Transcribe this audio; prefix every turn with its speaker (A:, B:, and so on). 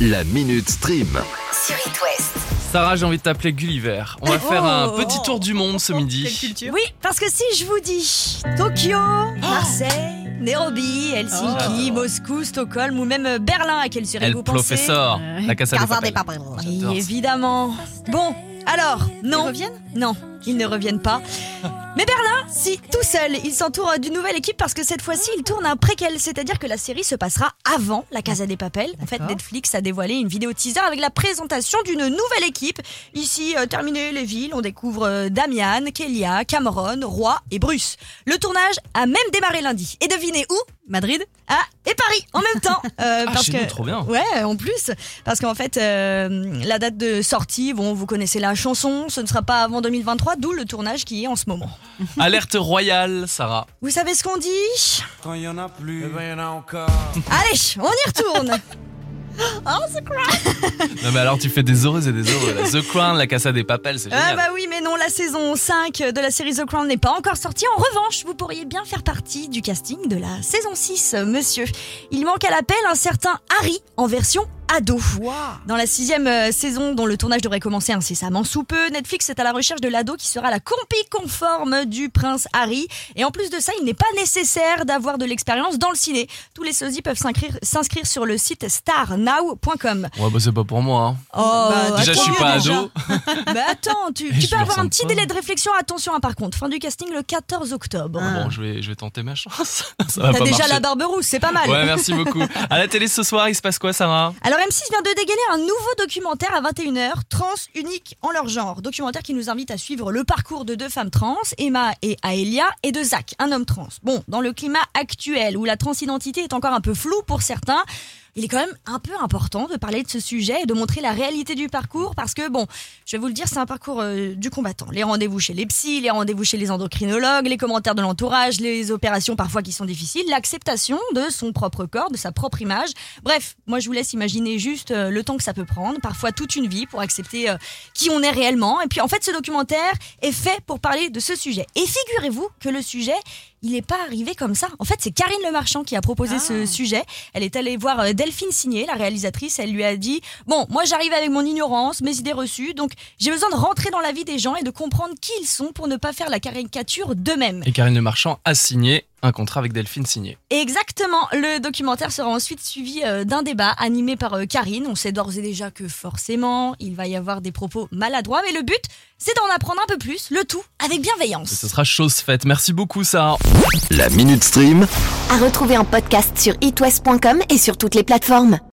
A: La Minute Stream.
B: sur It West.
C: Sarah, j'ai envie de t'appeler Gulliver. On va faire un
D: Oh.
C: petit tour du monde ce midi.
D: Oui, parce que si je vous dis Tokyo, Marseille, Nairobi, Helsinki, Moscou, Stockholm ou même Berlin, à quelle série vous pensez
C: Professeur, la Casa de Papel.
D: Évidemment. Bon, alors, non.
B: Ils reviennent?
D: Non, ils ne reviennent pas. Mais Berlin, si, tout seul, il s'entoure d'une nouvelle équipe parce que cette fois-ci, il tourne un préquel, c'est-à-dire que la série se passera avant la Casa des Papel. En fait, Netflix a dévoilé une vidéo teaser avec la présentation d'une nouvelle équipe. Ici, euh, terminé les villes, on découvre euh, Damian, Kelia, Cameron, Roy et Bruce. Le tournage a même démarré lundi. Et devinez où? Madrid Ah, et Paris en même temps. Euh,
C: Ah,
D: parce
C: chez
D: que
C: nous, trop bien.
D: Ouais, en plus, parce qu'en fait, euh, la date de sortie, bon, vous connaissez la chanson, ce ne sera pas avant 2023, d'où le tournage qui est en ce moment.
C: Alerte royale, Sarah.
D: Vous savez ce qu'on dit?
E: Quand il y en a plus, eh ben, il y en a encore.
D: Allez, on y retourne
C: Non mais alors tu fais des heureux et des heureux. là. The Crown, la Casa des Papel, c'est
D: Ah
C: génial.
D: bah oui, mais non, la saison 5 de la série The Crown n'est pas encore sortie. En revanche, vous pourriez bien faire partie du casting de la saison 6, monsieur. Il manque à l'appel un certain Harry en version ado. Dans la sixième euh, saison, dont le tournage devrait commencer incessamment sous peu, Netflix est à la recherche de l'ado qui sera la compie conforme du prince Harry. Et en plus de ça, il n'est pas nécessaire d'avoir de l'expérience dans le ciné. Tous les sosies peuvent s'inscrire- sur le site starnow.com.
C: Ouais bah c'est pas pour moi. hein.
D: Oh,
B: Bah,
C: Déjà je suis pas ado.
D: Mais attends, tu, peux avoir un petit
C: pas.
D: délai de réflexion. Attention, hein, par contre, fin du casting le 14 octobre.
C: Bon je vais, je vais tenter ma chance.
D: T'as déjà
C: marcher.
D: la barbe rousse, c'est pas mal.
C: Ouais merci beaucoup. À la télé ce soir il se passe quoi Sarah?
D: Alors M6 vient de dégainer un nouveau documentaire à 21h, Trans unique en leur genre. Documentaire qui nous invite à suivre le parcours de deux femmes trans, Emma et Aelia, et de Zach, un homme trans. Bon, dans le climat actuel où la transidentité est encore un peu floue pour certains, il est quand même un peu important de parler de ce sujet et de montrer la réalité du parcours parce que, bon, je vais vous le dire, c'est un parcours euh, du combattant. Les rendez-vous chez les psys, les rendez-vous chez les endocrinologues, les commentaires de l'entourage, les opérations parfois qui sont difficiles, l'acceptation de son propre corps, de sa propre image. Bref, moi je vous laisse imaginer juste euh, le temps que ça peut prendre, parfois toute une vie pour accepter euh, qui on est réellement. Et puis en fait, ce documentaire est fait pour parler de ce sujet. Et figurez-vous que le sujet, il n'est pas arrivé comme ça. En fait, c'est Karine Le Marchand qui a proposé ce sujet. Elle est allée voir euh, Delphine Signé, la réalisatrice. Elle lui a dit Bon, moi j'arrive avec mon ignorance, mes idées reçues, donc j'ai besoin de rentrer dans la vie des gens et de comprendre qui ils sont pour ne pas faire la caricature d'eux-mêmes.
C: Et Karine Le Marchand a signé un contrat avec Delphine signé.
D: Exactement. Le documentaire sera ensuite suivi euh, d'un débat animé par euh, Karine. On sait d'ores et déjà que forcément, il va y avoir des propos maladroits, mais le but, c'est d'en apprendre un peu plus, le tout avec bienveillance.
C: Et ce sera chose faite. Merci beaucoup Sarah.
A: La Minute Stream.
B: À retrouver en podcast sur itwest.com et sur toutes les plateformes.